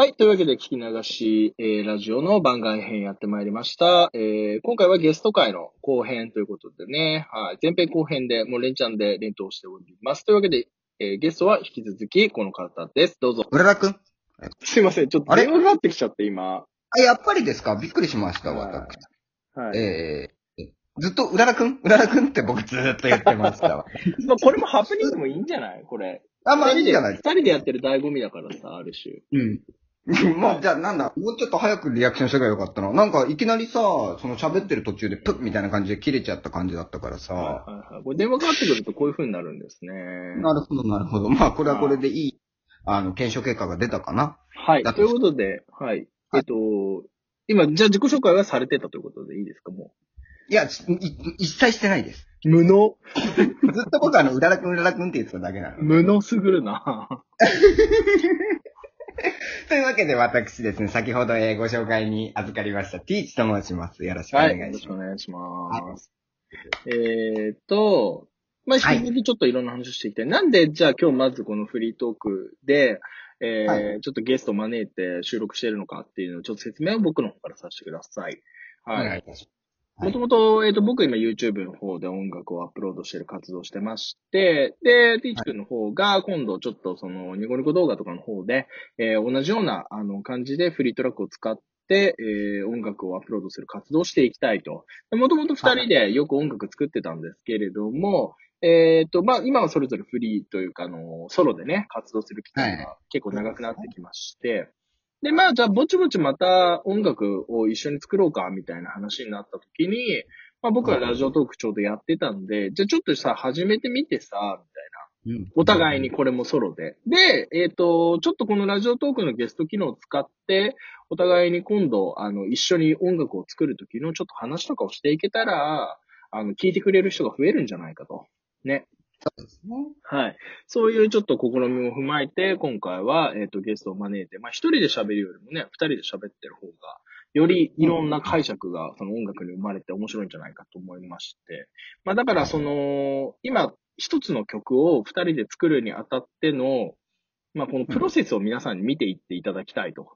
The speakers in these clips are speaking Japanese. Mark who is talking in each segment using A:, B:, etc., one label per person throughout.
A: はい。というわけで、聞き流し、えー、ラジオの番外編やってまいりました。えー、今回はゲスト会の後編ということでね、はい。前編後編で、もう連チャンで連投しております。というわけで、えー、ゲストは引き続きこの方です。どうぞ。
B: 浦田くん
A: すいません。ちょっと
B: あれ？
A: 電話がってきちゃって、今。
B: あ、やっぱりですか？びっくりしました、
A: はい
B: 私。
A: はい。
B: えー、ずっと浦田くん？浦田くんって僕ずっと言ってましたわ。
A: まあ、これもハプニングもいいんじゃない？これ。
B: あ、まあいい
A: 二人で
B: じゃない？
A: 二人でやってる醍醐味だからさ、ある種。
B: うん。まあ、じゃあなんだ、もうちょっと早くリアクションしてがよかったな。なんかいきなりさ、その喋ってる途中でプッみたいな感じで切れちゃった感じだったからさ。
A: はいはいはい。これ電話かかってくるとこういう風になるんですね。
B: なるほど、なるほど。まあ、これはこれでいい、あの、検証結果が出たかな。
A: はい。
B: だと
A: ということで、はい。えっと、今、じゃあ自己紹介はされてたということでいいですかも
B: いや、い一切してないです。
A: う。無能？
B: ずっと僕はあの、浦田くん、浦田くんって言ってただけなの。
A: 無能すぐるな。
B: というわけで私ですね、先ほどえーご紹介に預かりました、ティーチと申します。よろしくお
A: はい。よ
B: 願いします。
A: ろしくお願いします。えーっと、まあ、引き続きちょっといろんな話をしていきたい。なんで、じゃあ今日まずこのフリートークで、えー
B: は
A: ちょっとゲストを招いて収録しているのかっていうのをちょっと説明を僕の方からさせてください。
B: お
A: はい。
B: 願いいたし
A: もともと、えっ、と、僕今 YouTube の方で音楽をアップロードしてる活動をしてまして、で、ティーチ君の方が今度ちょっとそのニコニコ動画とかの方で、えー同じようなあの感じでフリートラックを使って、えー音楽をアップロードする活動をしていきたいと。もともと二人でよく音楽作ってたんですけれども、えっ、と、まあ、今はそれぞれフリーというか、あの、ソロでね、活動する期間が結構長くなってきまして、で、まあ、じゃあ、ぼちぼちまた音楽を一緒に作ろうか、みたいな話になった時に、まあ、僕はラジオトークちょうどやってたんで、じゃあちょっとさ、始めてみてさ、みたいな。
B: うん
A: お互いにこれもソロで。で、えっ、と、ちょっとこのラジオトークのゲスト機能を使って、お互いに今度、あの、一緒に音楽を作る時のちょっと話とかをしていけたら、あの、聞いてくれる人が増えるんじゃないかと。ね。
B: そうですね。
A: はい。そういうちょっと試みも踏まえて、今回は、えっ、と、ゲストを招いて、まあ、一人で喋るよりもね、二人で喋ってる方が、よりいろんな解釈がその音楽に生まれて面白いんじゃないかと思いまして。まあ、だからその、今、一つの曲を二人で作るにあたっての、まあ、このプロセスを皆さんに見ていっていただきたいと。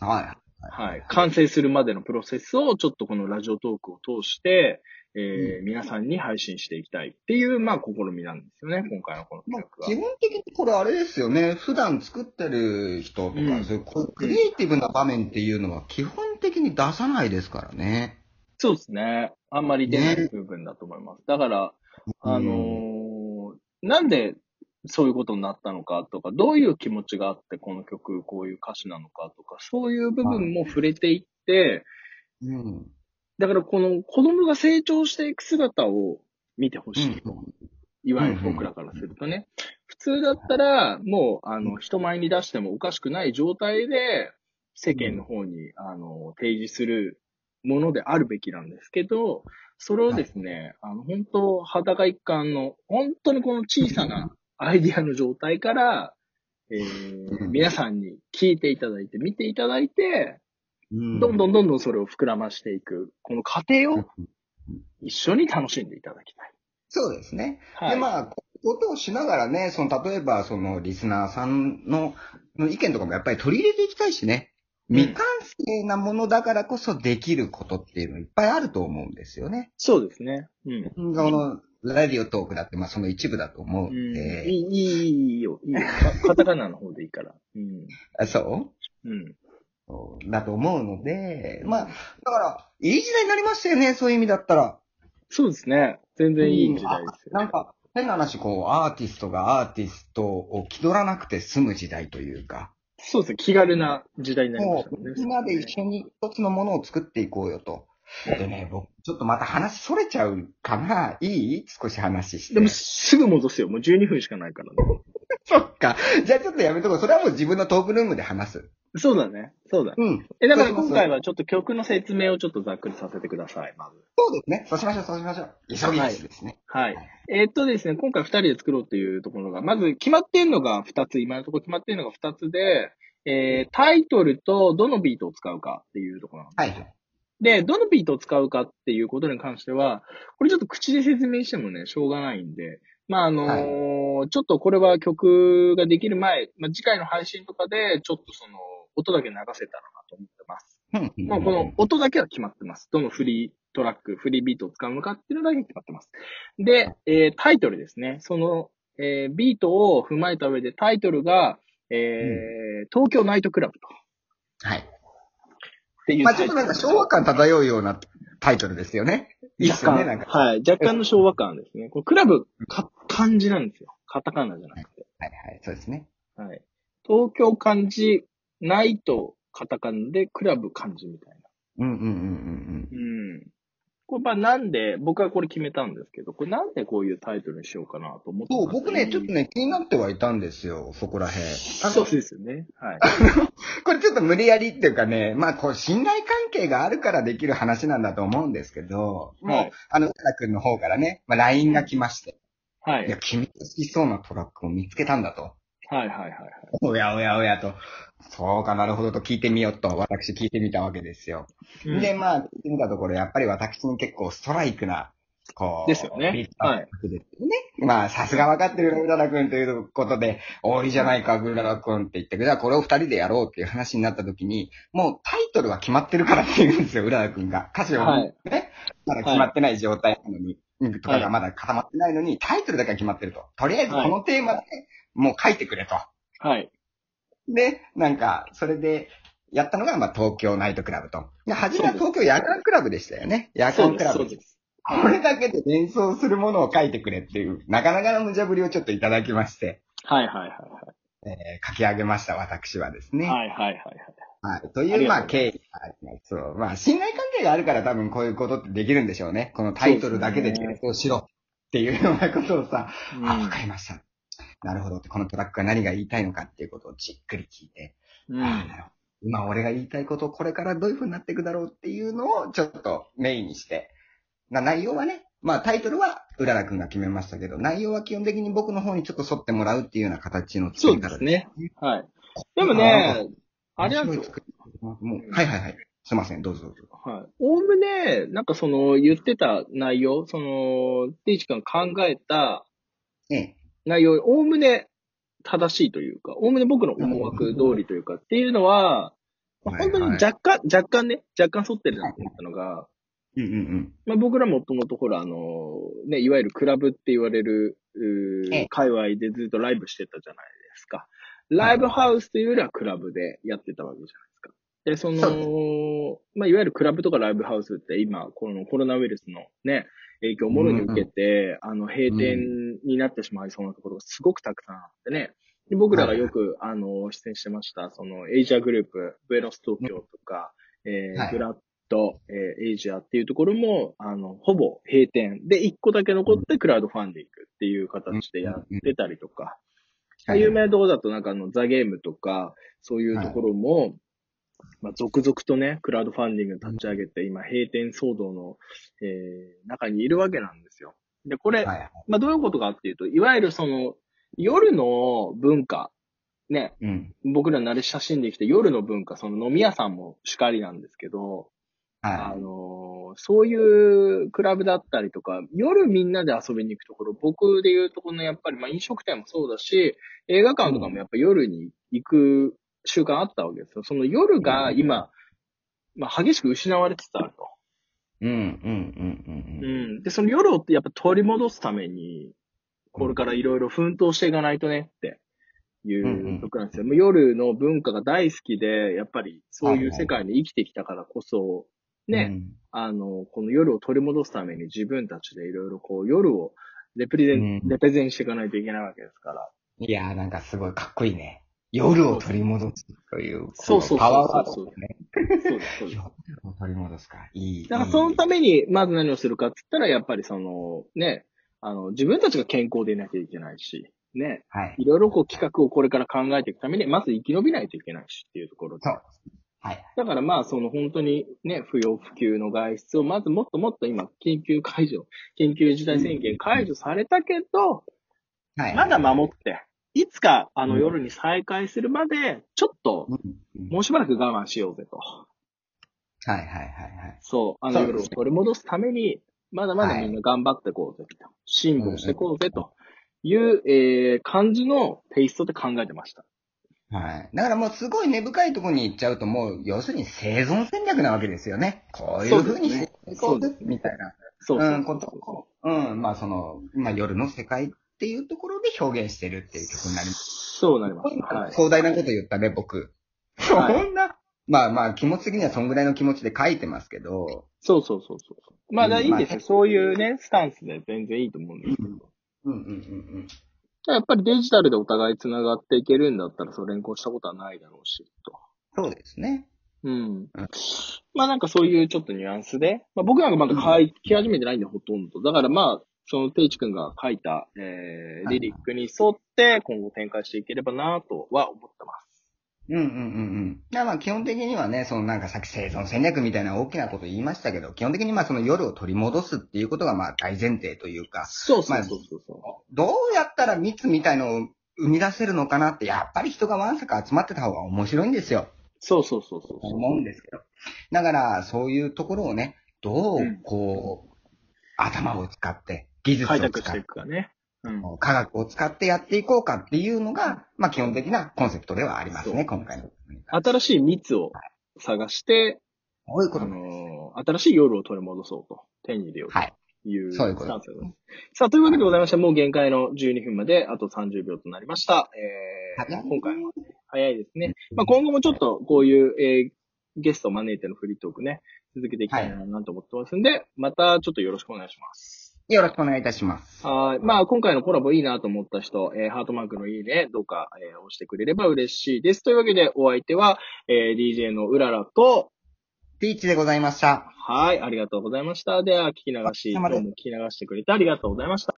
B: はい。
A: はい。完成するまでのプロセスをちょっとこのラジオトークを通して、えー皆さんに配信していきたいっていう、まあ、試みなんですよね。今回のこの
B: まあ
A: 企画は。
B: 基本的にこれあれですよね。普段作ってる人とか、
A: うん
B: そういうクリエイティブな場面っていうのは基本的に出さないですからね。
A: そうですね。あんまり出ない
B: ね
A: 部分だと思います。だから、あの
B: うん
A: ーなんでそういうことになったのかとか、どういう気持ちがあってこの曲、こういう歌詞なのかとか、そういう部分も触れていって、
B: うん。
A: だからこの子供が成長していく姿を見てほしい。と。いわゆる僕らからするとね。普通だったら、もう、あの、人前に出してもおかしくない状態で、世間の方に、あの、提示するものであるべきなんですけど、それをですね、あの、本当裸一貫の、本当にこの小さなアイディアの状態から、えー、皆さんに聞いていただいて、見ていただいて、
B: うん
A: どんどんどんどんそれを膨らましていく、この過程を一緒に楽しんでいただきたい。
B: そうですね。
A: はい。
B: で、まあ、ことをしながらね、その、例えば、その、リスナーさんの、の意見とかもやっぱり取り入れていきたいしね。
A: うん
B: 未完成なものだからこそできることっていうのいっぱいあると思うんですよね。
A: そうですね。うん。
B: この、ラジオトークだって、まあ、その一部だと思う
A: うんん、
B: で。
A: いい、いい、いいよ。いいよ。か カタカナの方でいいから。うん。
B: あそう？
A: うん。
B: だと思うので、まあ、だから、いい時代になりましたよね、そういう意味だったら。
A: そうですね。全然いい時代ですよ。
B: なんか、変な話、こう、アーティストがアーティストを気取らなくて済む時代というか、
A: そうですね。気軽な時代になりま
B: も
A: したね。
B: う、みんなで一緒に一つのものを作っていこうよと。でね、僕、ちょっとまた話それちゃうかないい？少し話して。
A: でも、すぐ戻すよ。もう12分しかないからね。
B: そっか。じゃあちょっとやめとこう。それはもう自分のトークルームで話す。
A: そうだね。そうだね。
B: うん。
A: え、だから今回はちょっと曲の説明をちょっとざっくりさせてください、まず。
B: そうですね。そうしましょう、そうしましょう。急ぎ足ですね。
A: はい。えーっとですね、今回二人で作ろうっていうところが、まず決まってんのが二つ、今のところ決まってんのが二つで、えー、タイトルとどのビートを使うかっていうところなんです
B: はいはい。
A: で、どのビートを使うかっていうことに関しては、これちょっと口で説明してもね、しょうがないんで、まあ、あのーちょっとこれは曲ができる前、まあ、次回の配信とかで、ちょっとその、音だけ流せたらなと思ってます。
B: うん
A: まあ、この音だけは決まってます。どのフリートラック、フリービートを使うのかっていうのだけ決まってます。で、えータイトルですね。その、えービートを踏まえた上でタイトルが、えー東京ナイトクラブと。
B: はい。
A: っていう
B: まあちょっとなんか昭和感漂うようなタイトルですよね。いいっすよね、なんか。
A: はい。若干の昭和感ですね。これクラブ、か、漢字なんですよ。カタカナじゃなくて。
B: はいはい、そうですね。
A: はい。東京漢字、ナイト、カタカナで、クラブ漢字みたいな。
B: うんうんうんうん
A: うん。これまあなんで、僕はこれ決めたんですけど、これなんでこういうタイトルにしようかなと思って
B: そう、僕ね、ちょっとね、気になってはいたんですよ、そこら辺。
A: そうですよね。はい。
B: これちょっと無理やりっていうかね、まあ、こう、信頼関係があるからできる話なんだと思うんですけど、もう、
A: はい
B: あの、宇田くんの方からね、まあ、LINE が来まして、
A: はい。
B: いや、君が好きそうなトラックを見つけたんだと。
A: はいはいはいはい。
B: おやおやおやと。そうかなるほどと聞いてみようと、私聞いてみたわけですよ。
A: うん
B: で、まあ、聞いてみたところ、やっぱり私に結構ストライクな、こう。
A: ですよね
B: ビートアップですよね。まあ、さすが分かってるよ、うららくんということで、終わりじゃないか、うららくんって言って、じゃあこれを二人でやろうっていう話になった時に、もうタイトルは決まってるからって言うんですよ、うららくんが。歌詞を
A: はい
B: ね、まだ決まってない状態なのに、とかがまだ固まってないのに、タイトルだけは決まってると。とりあえずこのテーマでもう書いてくれと。
A: はい。
B: で、なんか、それで、やったのが、まあ、東京ナイトクラブと。で、初めは東京夜間クラブでしたよね。夜間クラブ。
A: そうです。
B: これだけで連想するものを書いてくれっていう、なかなかの無茶ぶりをちょっといただきまして、
A: はいはいはい
B: えー書き上げました、私はですね。
A: はい。はいはいはいはい。
B: はい。という、
A: ま
B: あ、経緯があります。そう。まあ、信頼関係があるから多分こういうことってできるんでしょうね。このタイトルだけで連想しろっていうようなことをさ、
A: うん
B: あ、わかりました。なるほどって、このトラックが何が言いたいのかっていうことをじっくり聞いて、
A: うん
B: ああ、なるほど。今俺が言いたいことをこれからどういう風になっていくだろうっていうのをちょっとメインにして、な内容はね、まあタイトルはうららくんが決めましたけど、内容は基本的に僕の方にちょっと沿ってもらうっていうような形の
A: そう
B: 作り方
A: ですね。はい。で
B: で
A: もね、あれなんですよ
B: 面白い作り方もうはいはいはい。すいません、どうぞどうぞ。
A: はい。おおむね、なんかその言ってた内容、その、テイチ君が考えた
B: ええ。
A: 内容、おおむね正しいというか、おおむね僕の思惑通りというかっていうのは、まあ本当に
B: はいはい
A: 若干、若干ね、若干沿ってるなと思ったのが、
B: うんうんうん。
A: まあ、僕らもともとほら、あの、ね、いわゆるクラブって言われる、う界隈でずっとライブしてたじゃないですか。ライブハウスというよりはクラブでやってたわけじゃないですか。で、その、まあ、いわゆるクラブとかライブハウスって今、このコロナウイルスのね、影響をもろに受けて、あの、閉店になってしまいそうなところがすごくたくさんあってね。で僕らがよく、あの、出演してました、その、エイジアグループ、ブエノス東京とか、えー
B: はい。
A: グラッド、えーエイジアっていうところも、あの、ほぼ閉店。で、一個だけ残ってクラウドファンディングっていう形でやってたりとか、
B: はい。
A: 有名なところだとなんかあの、ザゲームとか、そういうところも、まあ、続々とね、クラウドファンディング立ち上げて、今、閉店騒動の、えー中にいるわけなんですよ。で、これ、
B: はいはい。
A: まあ、どういうことかっていうと、いわゆるその、夜の文化、ね、
B: うん。
A: 僕ら慣れ親しんできて夜の文化、その飲み屋さんもしかりなんですけど、あ
B: は
A: のーそういうクラブだったりとか、夜みんなで遊びに行くところ、僕で言うとこのやっぱり、まあ飲食店もそうだし、映画館とかもやっぱ夜に行く習慣あったわけですよ。その夜が今、まあ激しく失われつつあると。
B: い。うんうんうん
A: う
B: うん
A: ん。で、その夜をやっぱ取り戻すために、これからいろいろ奮闘していかないとねっていうとこなんですよ。もう夜の文化が大好きで、やっぱりそういう世界に生きてきたからこそ、
B: うん。
A: ね、あの、この夜を取り戻すために自分たちでいろいろこう夜をレプレゼン、
B: うん
A: レプレゼンしていかないといけないわけですから。
B: いやーなんかすごいかっこいいね。夜を取り戻すという、
A: そうそうそうそう
B: パワーワードね。
A: そうです、そうです。
B: 夜を取り戻すか。いい。
A: だからそのために、まず何をするかって言ったら、やっぱりその、ね、あの、自分たちが健康でいなきゃいけないし、ね、
B: はい。
A: いろいろこう企画をこれから考えていくために、まず生き延びないといけないしっていうところで。
B: そう。はい。
A: だからまあ、その本当にね、不要不急の外出を、まずもっともっと今、緊急解除、緊急事態宣言解除されたけど、
B: はい。
A: まだ守って、いつかあの
B: うん
A: 夜に再開するまで、ちょっともうしばらく我慢しようぜと。
B: はいはいはいはい。
A: そう、あの夜を取り戻すために、まだまだみんな頑張っていこうぜと。辛抱していこうぜという、えー、感じのテイストで考えてました。
B: はい。だからもうすごい根深いところに行っちゃうともう、要するに生存戦略なわけですよね。こういう風にしていこうぜ
A: そうですね
B: みたいな。
A: そうそう
B: うん、ことを、うん、まあその、まあ夜の世界っていうところで表現してるっていう曲になります。
A: そうなります。はい。
B: 壮大なこと言ったね、僕。そ
A: はい
B: んな、まあまあ気持ち的にはそんぐらいの気持ちで書いてますけど、
A: そうそうそうそう。まあ、いいんですよ。
B: まあ
A: そういうね、スタンスで全然いいと思うんですけど。
B: うんうんうん
A: やっぱりデジタルでお互い繋がっていけるんだったら、それに越したことはないだろうし、と。
B: うん。そうですね。
A: うん
B: うん。
A: まあなんかそういうちょっとニュアンスで、まあ僕なんかまだ書き始めてないんでほとんど。だからまあ、そのテイチ君が書いた、えー、
B: はい
A: リリックに沿って今後展開していければなとは思ってます。
B: うんうんうんうん。だまあ基本的にはね、そのなんかさっき生存戦略みたいな大きなこと言いましたけど、基本的にまあその夜を取り戻すっていうことがまあ大前提というか、
A: そうそうそうそうそう。
B: どうやったら密みたいのを生み出せるのかなって、やっぱり人がわんさか集まってた方が面白いんですよ。
A: そうそうそうそうそう。
B: 思うんですけど。だから、そういうところをね、ど
A: う
B: うんこう、頭を使って、技術を
A: 開
B: 使って
A: いくかね。うん。
B: 科学を使ってやっていこうかっていうのが、まあ基本的なコンセプトではありますね、今回の。
A: 新しい蜜を探して、あ
B: こういうこと
A: 新しい夜を取り戻そうと。手に入れようと。
B: はい。
A: いうスタンスですね。さあ、というわけでございまして、もう限界の12分まであと30秒となりました。えー、今回は早いですね。まあ、今後もちょっとこういう、えー、ゲストを招いてのフリートークね、続けていきたいなと思ってますんで、またちょっとよろしくお願いします。
B: よろしくお願いいたします。
A: はい。まあ、今回のコラボいいなと思った人、えー、ハートマークのいいね、どうか、えー押してくれれば嬉しいです。というわけで、お相手は、えー、DJ のうららと、
B: ピーチでございました。
A: はい、ありがとうございました。では、聞き流し、
B: お疲れ様です
A: どうも聞き流してくれてありがとうございました。